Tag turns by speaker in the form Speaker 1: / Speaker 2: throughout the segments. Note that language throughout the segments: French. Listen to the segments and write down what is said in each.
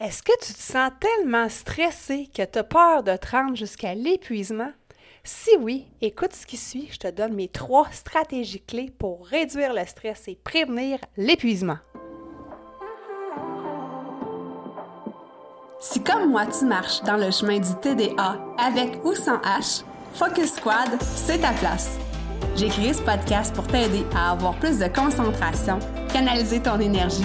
Speaker 1: Est-ce que tu te sens tellement stressé que tu as peur de te rendre jusqu'à l'épuisement? Si oui, écoute ce qui suit, je te donne mes trois stratégies clés pour réduire le stress et prévenir l'épuisement.
Speaker 2: Si comme moi tu marches dans le chemin du TDA avec ou sans H, Focus Squad, c'est ta place. J'ai créé ce podcast pour t'aider à avoir plus de concentration, canaliser ton énergie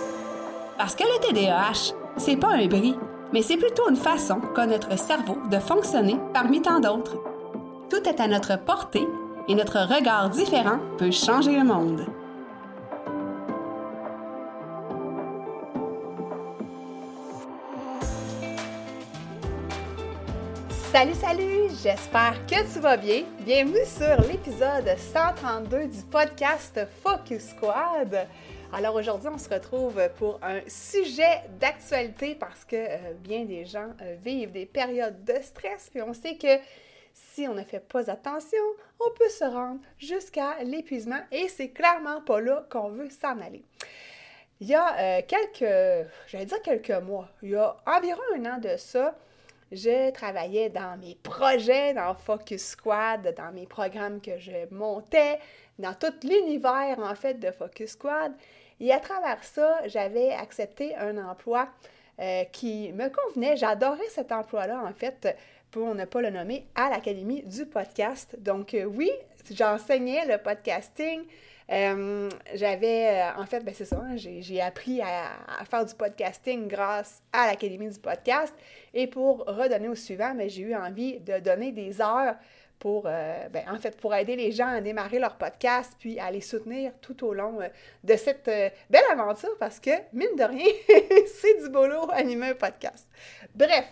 Speaker 2: Parce que le TDAH, c'est pas un bris, mais c'est plutôt une façon qu'a notre cerveau de fonctionner parmi tant d'autres. Tout est à notre portée et notre regard différent peut changer le monde.
Speaker 1: Salut, salut! J'espère que tu vas bien. Bienvenue sur l'épisode 132 du podcast Focus Squad. Alors aujourd'hui, on se retrouve pour un sujet d'actualité parce que euh, bien des gens euh, vivent des périodes de stress, puis on sait que si on ne fait pas attention, on peut se rendre jusqu'à l'épuisement et c'est clairement pas là qu'on veut s'en aller. Il y a euh, quelques, j'allais dire quelques mois, il y a environ un an de ça, je travaillais dans mes projets, dans Focus Squad, dans mes programmes que je montais, dans tout l'univers en fait de Focus Squad. Et à travers ça, j'avais accepté un emploi euh, qui me convenait. J'adorais cet emploi-là, en fait, pour ne pas le nommer, à l'Académie du podcast. Donc euh, oui, j'enseignais le podcasting. Euh, j'avais, en fait, ben c'est ça, hein, j'ai appris à, faire du podcasting grâce à l'Académie du podcast. Et pour redonner au suivant, ben, j'ai eu envie de donner des heures pour, euh, ben, pour aider les gens à démarrer leur podcast, puis à les soutenir tout au long euh, de cette euh, belle aventure, parce que, mine de rien, c'est du boulot animer un podcast. Bref,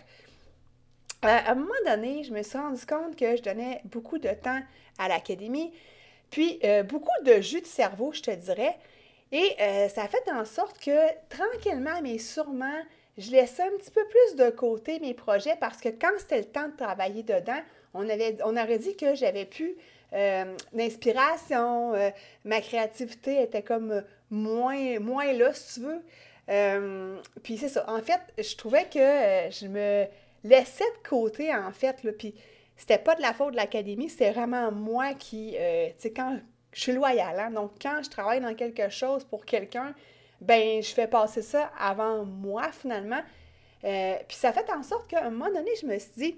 Speaker 1: à un moment donné, je me suis rendu compte que je donnais beaucoup de temps à l'académie, puis beaucoup de jus de cerveau, je te dirais, et ça a fait en sorte que, tranquillement, mais sûrement, je laissais un petit peu plus de côté mes projets parce que quand c'était le temps de travailler dedans, on, avait, on aurait dit que j'avais plus euh, d'inspiration, euh, ma créativité était comme moins, moins là, si tu veux. Euh, puis c'est ça. En fait, je trouvais que je me laissais de côté, en fait, là, puis c'était pas de la faute de l'académie, c'était vraiment moi qui, tu sais, quand je suis loyale, hein, donc quand je travaille dans quelque chose pour quelqu'un, ben je fais passer ça avant moi, finalement. puis ça fait en sorte qu'à un moment donné, je me suis dit,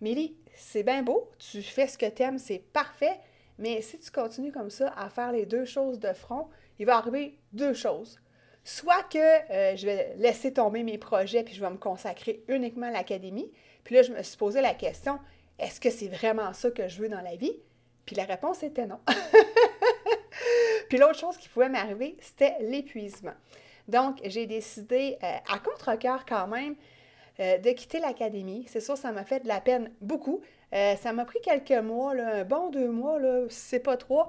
Speaker 1: Mélie, c'est bien beau, tu fais ce que tu aimes, c'est parfait, mais si tu continues comme ça à faire les deux choses de front, il va arriver deux choses. Soit que euh, je vais laisser tomber mes projets puis je vais me consacrer uniquement à l'académie. Puis là, je me suis posé la question, est-ce que c'est vraiment ça que je veux dans la vie? Puis la réponse était non. puis l'autre chose qui pouvait m'arriver, c'était l'épuisement. Donc, j'ai décidé, euh, à contre-coeur quand même, euh, de quitter l'académie. C'est sûr, ça m'a fait de la peine beaucoup. Euh, ça m'a pris quelques mois, un bon deux mois, là, c'est pas trop,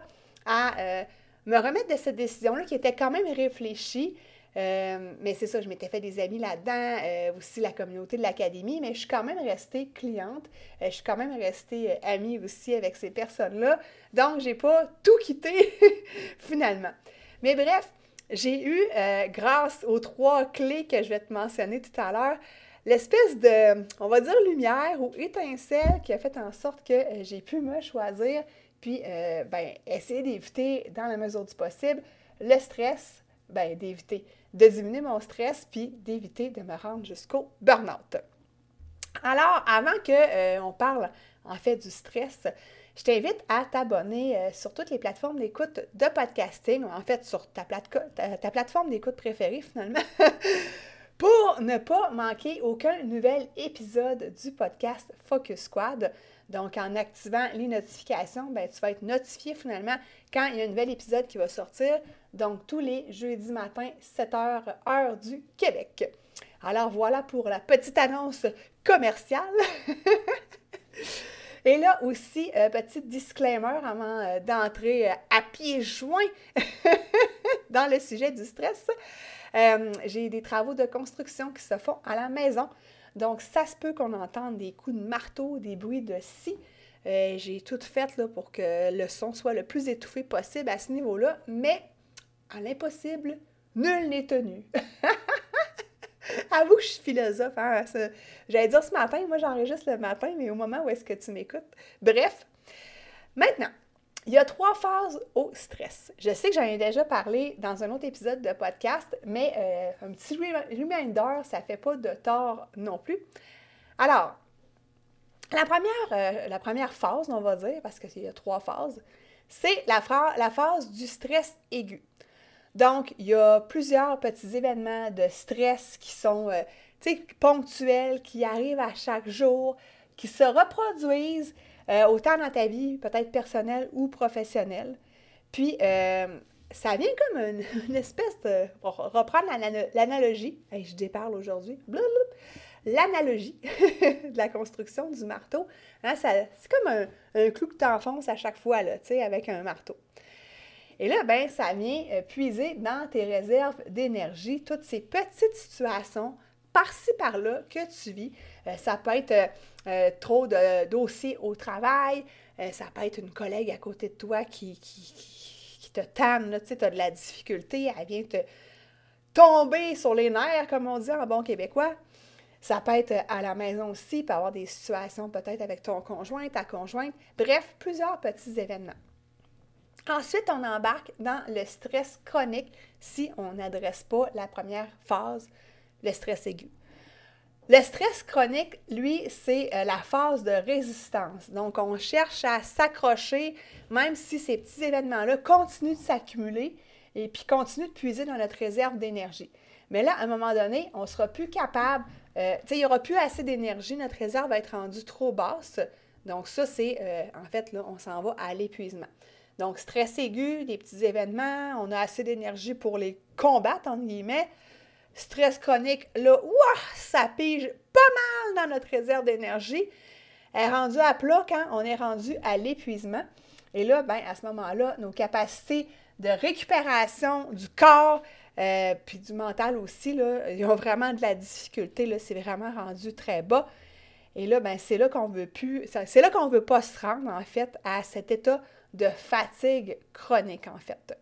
Speaker 1: à euh, me remettre de cette décision-là qui était quand même réfléchie. mais c'est ça, je m'étais fait des amis là-dedans, aussi la communauté de l'académie, mais je suis quand même restée cliente, je suis quand même restée amie aussi avec ces personnes-là, donc j'ai pas tout quitté finalement. Mais bref, j'ai eu, grâce aux trois clés que je vais te mentionner tout à l'heure, l'espèce de, on va dire, lumière ou étincelle qui a fait en sorte que euh, j'ai pu me choisir, puis euh, ben, essayer d'éviter, dans la mesure du possible, le stress, ben, d'éviter, de diminuer mon stress, puis d'éviter de me rendre jusqu'au burn-out. Alors, avant qu'on euh, parle en fait du stress, je t'invite à t'abonner sur toutes les plateformes d'écoute de podcasting, en fait sur ta, ta plateforme d'écoute préférée finalement, pour ne pas manquer aucun nouvel épisode du podcast Focus Squad. Donc, en activant les notifications, ben, tu vas être notifié finalement quand il y a un nouvel épisode qui va sortir. Donc, tous les jeudis matin, 7h, heure du Québec. Alors voilà pour la petite annonce commerciale. Et là aussi, euh, petit disclaimer avant euh, d'entrer euh, à pieds joints dans le sujet du stress. J'ai des travaux de construction qui se font à la maison. Donc, ça se peut qu'on entende des coups de marteau, des bruits de scie. J'ai tout fait là, pour que le son soit le plus étouffé possible à ce niveau-là, mais à l'impossible, nul n'est tenu. Avoue que je suis philosophe. Hein, j'allais dire ce matin, moi j'enregistre le matin, mais au moment où est-ce que tu m'écoutes. Bref, maintenant, il y a trois phases au stress. Je sais que j'en ai déjà parlé dans un autre épisode de podcast, mais euh, un petit reminder, ça ne fait pas de tort non plus. Alors, la première, euh, la première phase, on va dire, parce qu'il y a trois phases, c'est la, phase du stress aigu. Donc, il y a plusieurs petits événements de stress qui sont euh, ponctuels, qui arrivent à chaque jour, qui se reproduisent euh, autant dans ta vie, peut-être personnelle ou professionnelle. Puis, euh, ça vient comme une, espèce de. Reprendre l'analogie, je déparle aujourd'hui, l'analogie de la construction du marteau, hein, c'est comme un, un, clou que tu enfonces à chaque fois, là, avec un marteau. Et là, ben, ça vient euh, puiser dans tes réserves d'énergie toutes ces petites situations par-ci, par-là que tu vis. Euh, ça peut être euh, trop de dossiers au travail, ça peut être une collègue à côté de toi qui, qui, te tanne, tu as de la difficulté, elle vient te tomber sur les nerfs, comme on dit en bon québécois. Ça peut être à la maison aussi, peut avoir des situations peut-être avec ton conjoint, ta conjointe. Bref, plusieurs petits événements. Ensuite, on embarque dans le stress chronique si on n'adresse pas la première phase, le stress aigu. Le stress chronique, lui, c'est euh, la phase de résistance. Donc, on cherche à s'accrocher, même si ces petits événements-là continuent de s'accumuler et puis continuent de puiser dans notre réserve d'énergie. Mais là, à un moment donné, on ne sera plus capable, euh, tu sais, il n'y aura plus assez d'énergie, notre réserve va être rendue trop basse. Donc, ça, c'est, euh, en fait, là, on s'en va à l'épuisement. Donc, stress aigu, des petits événements, on a assez d'énergie pour les combattre, entre guillemets. Stress chronique, là, ça pige pas mal dans notre réserve d'énergie. Elle est rendue à plat quand on est rendu à l'épuisement. Et là, ben, à ce moment-là, nos capacités de récupération du corps, euh, puis du mental aussi, là, ils ont vraiment de la difficulté. Là, c'est vraiment rendu très bas. Et là, ben, c'est là qu'on veut plus, c'est là qu'on veut pas se rendre, en fait, à cet état de fatigue chronique, en fait.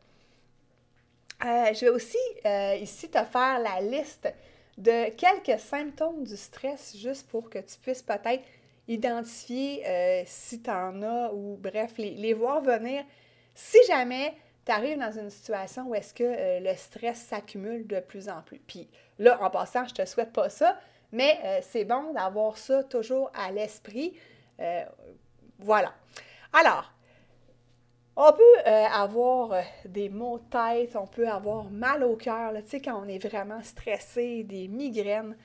Speaker 1: Euh, je vais aussi euh, ici te faire la liste de quelques symptômes du stress, juste pour que tu puisses peut-être identifier euh, si tu en as ou bref, les, voir venir. Si jamais tu arrives dans une situation où est-ce que le stress s'accumule de plus en plus. Puis là, en passant, je te souhaite pas ça, mais c'est bon d'avoir ça toujours à l'esprit. voilà. Alors, on peut euh, avoir euh, des maux de tête, on peut avoir mal au cœur, tu sais, quand on est vraiment stressé, des migraines.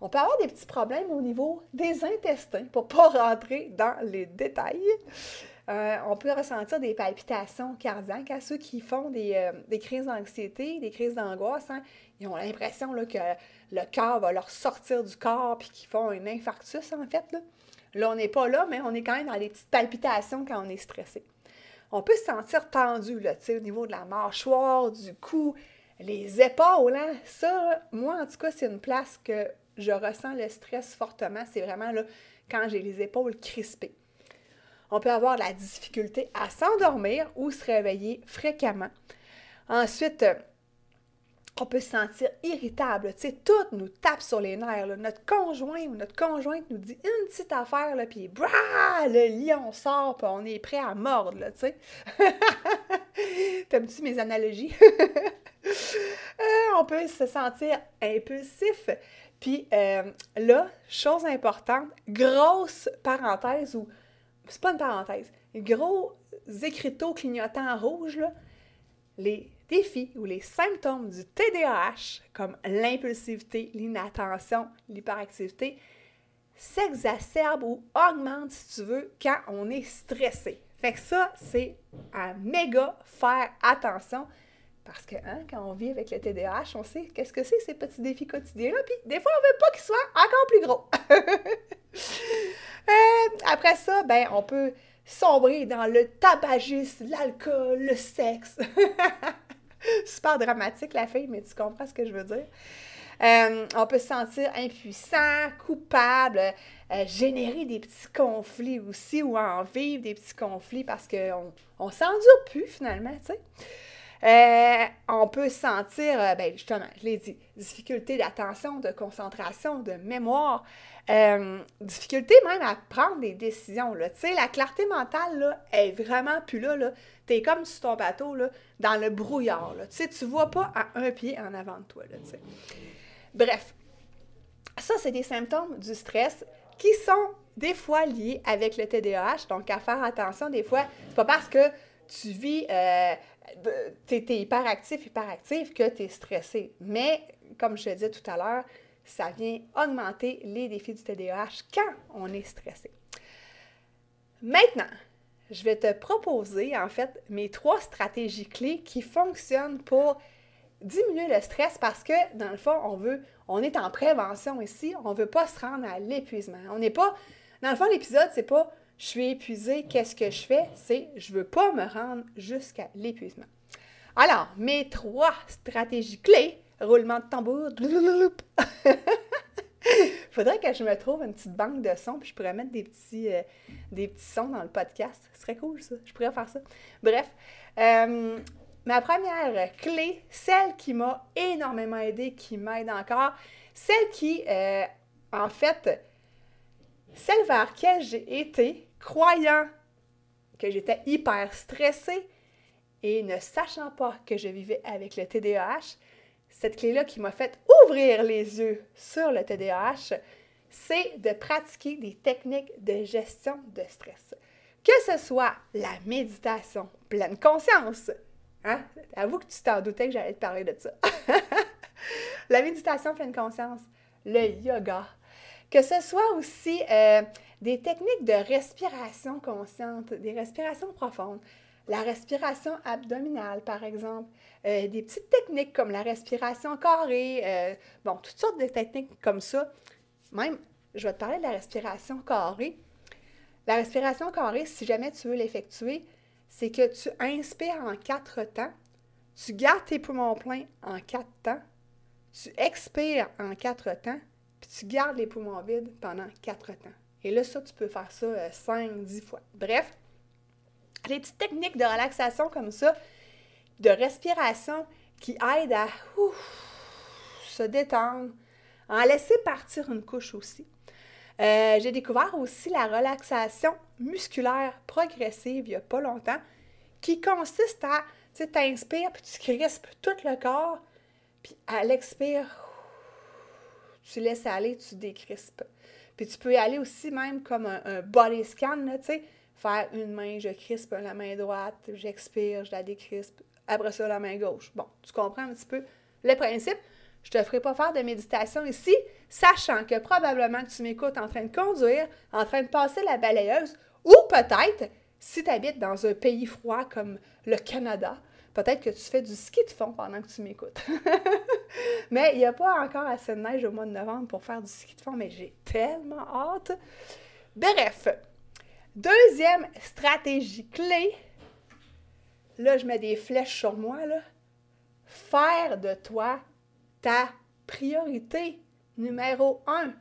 Speaker 1: On peut avoir des petits problèmes au niveau des intestins, pour ne pas rentrer dans les détails. Euh, on peut ressentir des palpitations cardiaques à ceux qui font des, crises d'anxiété, des crises d'angoisse. Hein. Ils ont l'impression que le cœur va leur sortir du corps puis qu'ils font un infarctus, en fait. Là, là on n'est pas là, mais on est quand même dans des petites palpitations quand on est stressé on peut se sentir tendu, là, au niveau de la mâchoire, du cou, les épaules. Hein? Ça, moi, en tout cas, c'est une place que je ressens le stress fortement. C'est vraiment là, quand j'ai les épaules crispées. On peut avoir la difficulté à s'endormir ou se réveiller fréquemment. Ensuite, on peut se sentir irritable. Tu sais, tout nous tape sur les nerfs. Notre conjoint ou notre conjointe nous dit une petite affaire, là, puis le lion sort, puis on est prêt à mordre, tu sais. T'aimes-tu mes analogies? Euh, on peut se sentir impulsif. Puis euh, là, chose importante, grosse parenthèse, ou c'est pas une parenthèse, gros écriteaux clignotants rouge, là, les défis ou les symptômes du TDAH, comme l'impulsivité, l'inattention, l'hyperactivité, s'exacerbent ou augmentent, si tu veux, quand on est stressé. Fait que ça, c'est à méga faire attention Parce que hein, quand on vit avec le TDAH, on sait qu'est-ce que c'est ces petits défis quotidiens-là, puis des fois, on veut pas qu'ils soient encore plus gros. Euh, après ça, ben, on peut sombrer dans le tabagisme, l'alcool, le sexe. Super dramatique la fille, mais tu comprends ce que je veux dire. Euh, on peut se sentir impuissant, coupable, euh, générer des petits conflits aussi ou en vivre des petits conflits parce qu'on on, s'endure plus finalement, tu sais. Euh, on peut sentir, ben justement, je l'ai dit, difficulté d'attention, de concentration, de mémoire, difficulté même à prendre des décisions. Tu sais, la clarté mentale là, est vraiment plus là. là. Tu es comme sur ton bateau là, dans le brouillard. Tu sais, tu vois pas à un pied en avant de toi. Là. Bref, ça, c'est des symptômes du stress qui sont des fois liés avec le TDAH. Donc, à faire attention, des fois, c'est pas parce que tu vis, euh, tu es, hyperactif, hyperactif que tu es stressé. Mais, comme je te disais tout à l'heure, ça vient augmenter les défis du TDAH quand on est stressé. Maintenant, je vais te proposer, en fait, mes trois stratégies clés qui fonctionnent pour diminuer le stress parce que, dans le fond, on veut, on est en prévention ici, on ne veut pas se rendre à l'épuisement. On n'est pas, dans le fond, l'épisode, c'est pas je suis épuisé, qu'est-ce que je fais? C'est je veux pas me rendre jusqu'à l'épuisement. Alors, mes trois stratégies clés, roulement de tambour, faudrait que je me trouve une petite banque de sons, puis je pourrais mettre des petits, euh, des petits sons dans le podcast. Ce serait cool, ça. Je pourrais faire ça. Bref, euh, Ma première clé, celle qui m'a énormément aidé, qui m'aide encore, celle qui, euh, en fait, celle vers laquelle j'ai été, croyant que j'étais hyper stressée et ne sachant pas que je vivais avec le TDAH, cette clé-là qui m'a fait ouvrir les yeux sur le TDAH, c'est de pratiquer des techniques de gestion de stress. Que ce soit la méditation pleine conscience, Hein? Avoue que tu t'en doutais que j'allais te parler de ça. la méditation pleine conscience, le yoga, que ce soit aussi euh, des techniques de respiration consciente, des respirations profondes, la respiration abdominale, par exemple, euh, des petites techniques comme la respiration carrée, euh, bon, toutes sortes de techniques comme ça. Même, je vais te parler de la respiration carrée. La respiration carrée, si jamais tu veux l'effectuer, c'est que tu inspires en quatre temps, tu gardes tes poumons pleins en quatre temps, tu expires en quatre temps, puis tu gardes les poumons vides pendant quatre temps. Et là, ça, tu peux faire ça 5, euh, 10 fois. Bref, des petites techniques de relaxation comme ça, de respiration qui aident à se détendre, en laisser partir une couche aussi. Euh, j'ai découvert aussi la relaxation musculaire progressive il n'y a pas longtemps, qui consiste à, tu sais, t'inspires, puis tu crispes tout le corps, puis à l'expire, tu laisses aller, tu décrispes. Puis tu peux aller aussi même comme un, body scan, tu sais, faire une main, je crispe la main droite, j'expire, je la décrispe, après ça la main gauche. Bon, tu comprends un petit peu le principe. Je te ferai pas faire de méditation ici, sachant que probablement tu m'écoutes en train de conduire, en train de passer la balayeuse, ou peut-être, si tu habites dans un pays froid comme le Canada, peut-être que tu fais du ski de fond pendant que tu m'écoutes. mais il n'y a pas encore assez de neige au mois de novembre pour faire du ski de fond, mais j'ai tellement hâte. Bref, deuxième stratégie clé, là je mets des flèches sur moi, faire de toi ta priorité numéro un.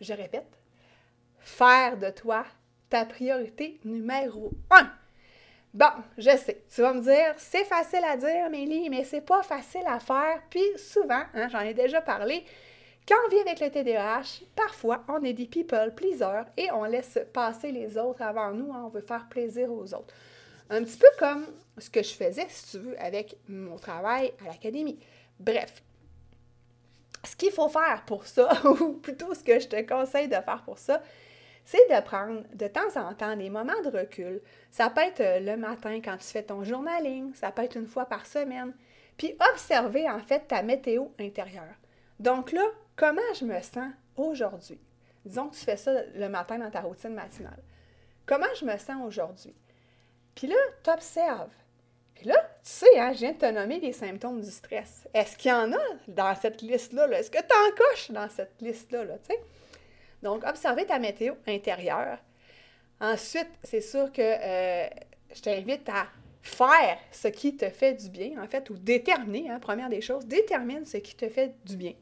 Speaker 1: Je répète, faire de toi ta priorité numéro un. Bon, je sais, tu vas me dire, c'est facile à dire, Amélie, mais c'est pas facile à faire. Puis souvent, hein, j'en ai déjà parlé, quand on vit avec le TDAH, parfois on est des people pleasers et on laisse passer les autres avant nous, hein, on veut faire plaisir aux autres. Un petit peu comme ce que je faisais, si tu veux, avec mon travail à l'académie. Bref, ce qu'il faut faire pour ça, ou plutôt ce que je te conseille de faire pour ça, c'est de prendre de temps en temps des moments de recul. Ça peut être euh, le matin quand tu fais ton journaling, ça peut être une fois par semaine, puis observer en fait ta météo intérieure. Donc là, comment je me sens aujourd'hui? Disons que tu fais ça le matin dans ta routine matinale. Comment je me sens aujourd'hui? Puis là, tu observes. Puis là, tu sais, hein, je viens de te nommer les symptômes du stress. Est-ce qu'il y en a dans cette liste-là? -là, est ce que tu en coches dans cette liste-là? Là, Donc, observer ta météo intérieure. Ensuite, c'est sûr que euh, je t'invite à faire ce qui te fait du bien, en fait, ou déterminer, hein, première des choses, détermine ce qui te fait du bien.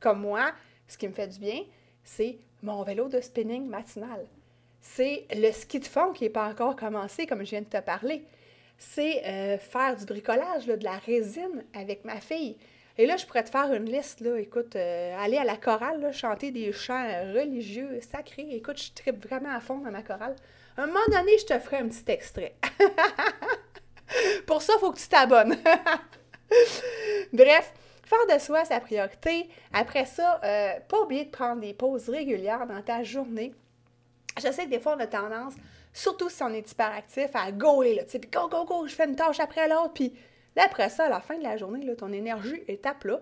Speaker 1: Comme moi, ce qui me fait du bien, c'est mon vélo de spinning matinal. C'est le ski de fond qui n'est pas encore commencé, comme je viens de te parler. C'est euh, faire du bricolage, de la résine avec ma fille. Et là, je pourrais te faire une liste, là, écoute, euh, aller à la chorale, chanter des chants religieux, sacrés. Écoute, je tripe vraiment à fond dans ma chorale. À un moment donné, je te ferai un petit extrait. Pour ça, il faut que tu t'abonnes. Bref, faire de soi sa priorité. Après ça, euh, pas oublier de prendre des pauses régulières dans ta journée. Je sais que des fois, on a tendance, surtout si on est hyperactif, à goer, là, tu sais, go, go, go, je fais une tâche après l'autre, puis là, après ça, à la fin de la journée, là, ton énergie est à plat.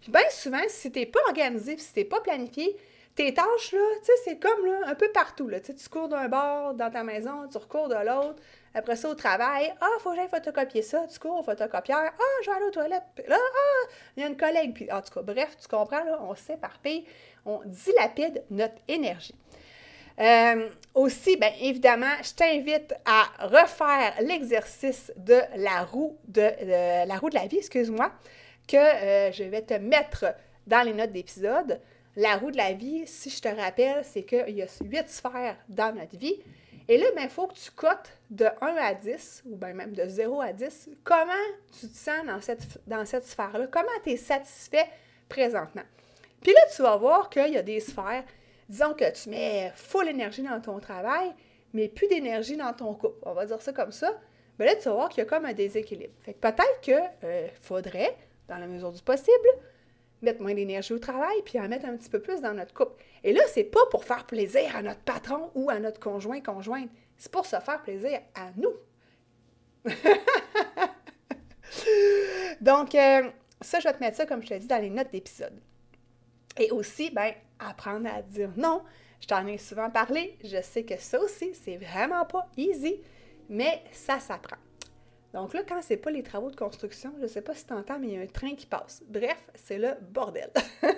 Speaker 1: Puis bien souvent, si t'es pas organisé, si t'es pas planifié, tes tâches, là, tu sais, c'est comme, là, un peu partout, là, tu cours d'un bord dans ta maison, tu recours de l'autre, après ça, au travail, ah, faut que j'aille photocopier ça. Tu cours au photocopieur. Ah, je vais aller aux toilettes. Là, ah, il y a une collègue. Puis, en tout cas, bref, tu comprends, là, on s'éparpille, on dilapide notre énergie. Euh, aussi, bien évidemment, je t'invite à refaire l'exercice de la roue de, la roue de la vie, excuse-moi, que euh, je vais te mettre dans les notes d'épisode. La roue de la vie, si je te rappelle, c'est qu'il y a huit sphères dans notre vie. Et là, il ben, faut que tu cotes de 1 à 10, ou bien même de 0 à 10, comment tu te sens dans cette, dans cette sphère-là, comment tu es satisfait présentement? Puis là, tu vas voir qu'il y a des sphères, disons que tu mets full énergie dans ton travail, mais plus d'énergie dans ton couple. On va dire ça comme ça. Mais là, tu vas voir qu'il y a comme un déséquilibre. Fait que peut-être qu'il euh, faudrait, dans la mesure du possible, mettre moins d'énergie au travail, puis en mettre un petit peu plus dans notre couple. Et là, c'est pas pour faire plaisir à notre patron ou à notre conjoint, conjointe. C'est pour se faire plaisir à nous. Donc, euh, ça, je vais te mettre ça, comme je te dit, dans les notes d'épisode. Et aussi, ben, apprendre à dire non. Je t'en ai souvent parlé. Je sais que ça aussi, c'est vraiment pas easy, mais ça s'apprend. Donc là, quand c'est pas les travaux de construction, je sais pas si tu entends, mais il y a un train qui passe. Bref, c'est le bordel.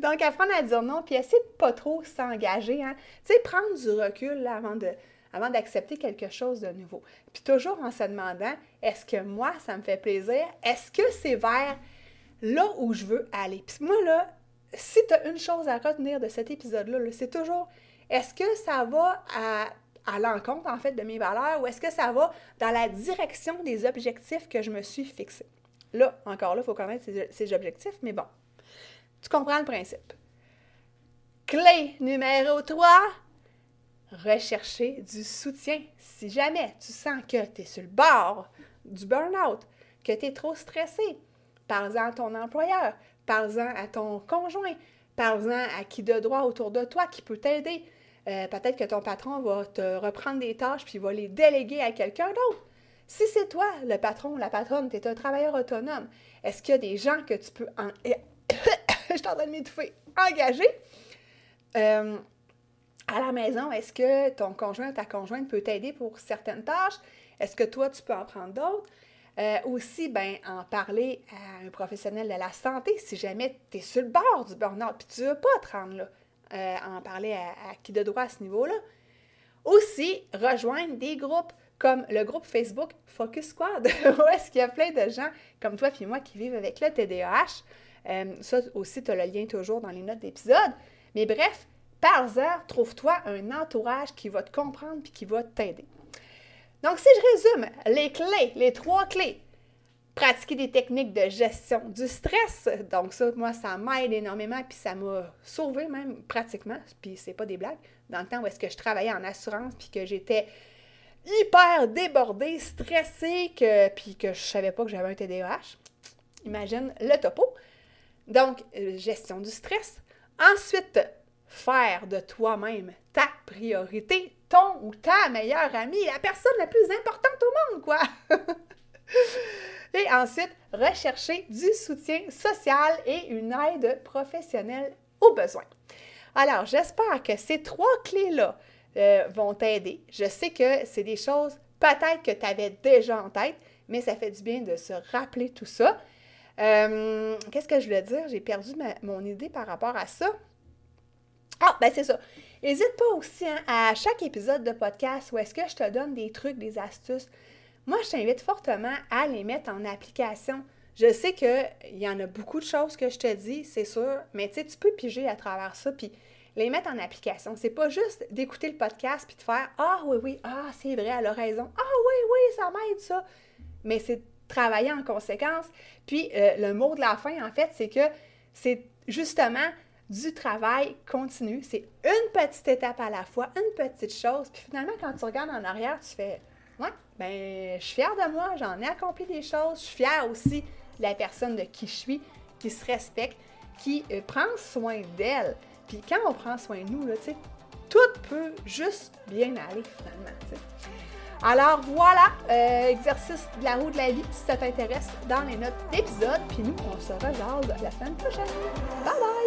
Speaker 1: Donc, apprendre à dire non, puis essayer de pas trop s'engager. Hein? Tu sais, prendre du recul avant avant d'accepter quelque chose de nouveau. Puis toujours en se demandant, est-ce que moi, ça me fait plaisir? Est-ce que c'est vers là où je veux aller? Puis moi, là, si tu as une chose à retenir de cet épisode-là, -là, c'est toujours, est-ce que ça va à l'encontre, en fait, de mes valeurs ou est-ce que ça va dans la direction des objectifs que je me suis fixés? Là, encore là, il faut connaître ces, objectifs, mais bon, tu comprends le principe. Clé numéro 3, rechercher du soutien. Si jamais tu sens que tu es sur le bord du burn-out, que tu es trop stressé, parle-en à ton employeur, parle-en à ton conjoint, parle-en à qui de droit autour de toi qui peut t'aider. Euh, peut-être que ton patron va te reprendre des tâches puis va les déléguer à quelqu'un d'autre. Si c'est toi, le patron la patronne, tu es un travailleur autonome, est-ce qu'il y a des gens que tu peux en... Je de. Engager? Euh, à la maison, est-ce que ton conjoint ou ta conjointe peut t'aider pour certaines tâches? Est-ce que toi, tu peux en prendre d'autres? Euh, aussi, ben, en parler à un professionnel de la santé si jamais tu es sur le bord du burn-out puis tu ne veux pas te rendre là. Euh, en parler à, qui de droit à ce niveau-là. Aussi, rejoindre des groupes comme le groupe Facebook Focus Squad, où est-ce qu'il y a plein de gens comme toi et moi qui vivent avec le TDAH. Euh, ça aussi, tu as le lien toujours dans les notes d'épisode. Mais bref, par heure, trouve-toi un entourage qui va te comprendre puis qui va t'aider. Donc, si je résume les clés, les trois clés pratiquer des techniques de gestion du stress. Donc ça, moi, ça m'aide énormément, puis ça m'a sauvé même pratiquement, puis c'est pas des blagues, dans le temps où est-ce que je travaillais en assurance, puis que j'étais hyper débordée, stressée, que, puis que je savais pas que j'avais un TDAH. Imagine le topo. Donc, euh, gestion du stress. Ensuite, faire de toi-même ta priorité, ton ou ta meilleure amie, la personne la plus importante au monde, quoi. Et ensuite, rechercher du soutien social et une aide professionnelle au besoin. Alors, j'espère que ces trois clés-là euh, vont t'aider. Je sais que c'est des choses peut-être que tu avais déjà en tête, mais ça fait du bien de se rappeler tout ça. Euh, qu'est-ce que je voulais dire? J'ai perdu mon idée par rapport à ça. Ah, ben c'est ça. N'hésite pas aussi hein, à chaque épisode de podcast où est-ce que je te donne des trucs, des astuces. Moi, je t'invite fortement à les mettre en application. Je sais qu'il y en a beaucoup de choses que je te dis, c'est sûr, mais tu sais, tu peux piger à travers ça, puis les mettre en application. C'est pas juste d'écouter le podcast puis de faire Ah oui, oui, ah, c'est vrai, elle a raison. Ah oui, oui, ça m'aide ça. Mais c'est travailler en conséquence. Puis euh, le mot de la fin, en fait, c'est que c'est justement du travail continu. C'est une petite étape à la fois, une petite chose. Puis finalement, quand tu regardes en arrière, tu fais Ouais, ben, je suis fière de moi, j'en ai accompli des choses. Je suis fière aussi de la personne de qui je suis, qui se respecte, qui euh, prend soin d'elle. Puis quand on prend soin de nous, là, tout peut juste bien aller finalement. Alors voilà, euh, exercice de la roue de la vie, si ça t'intéresse, dans les notes d'épisode. Puis nous, on se regarde la semaine prochaine. Bye bye!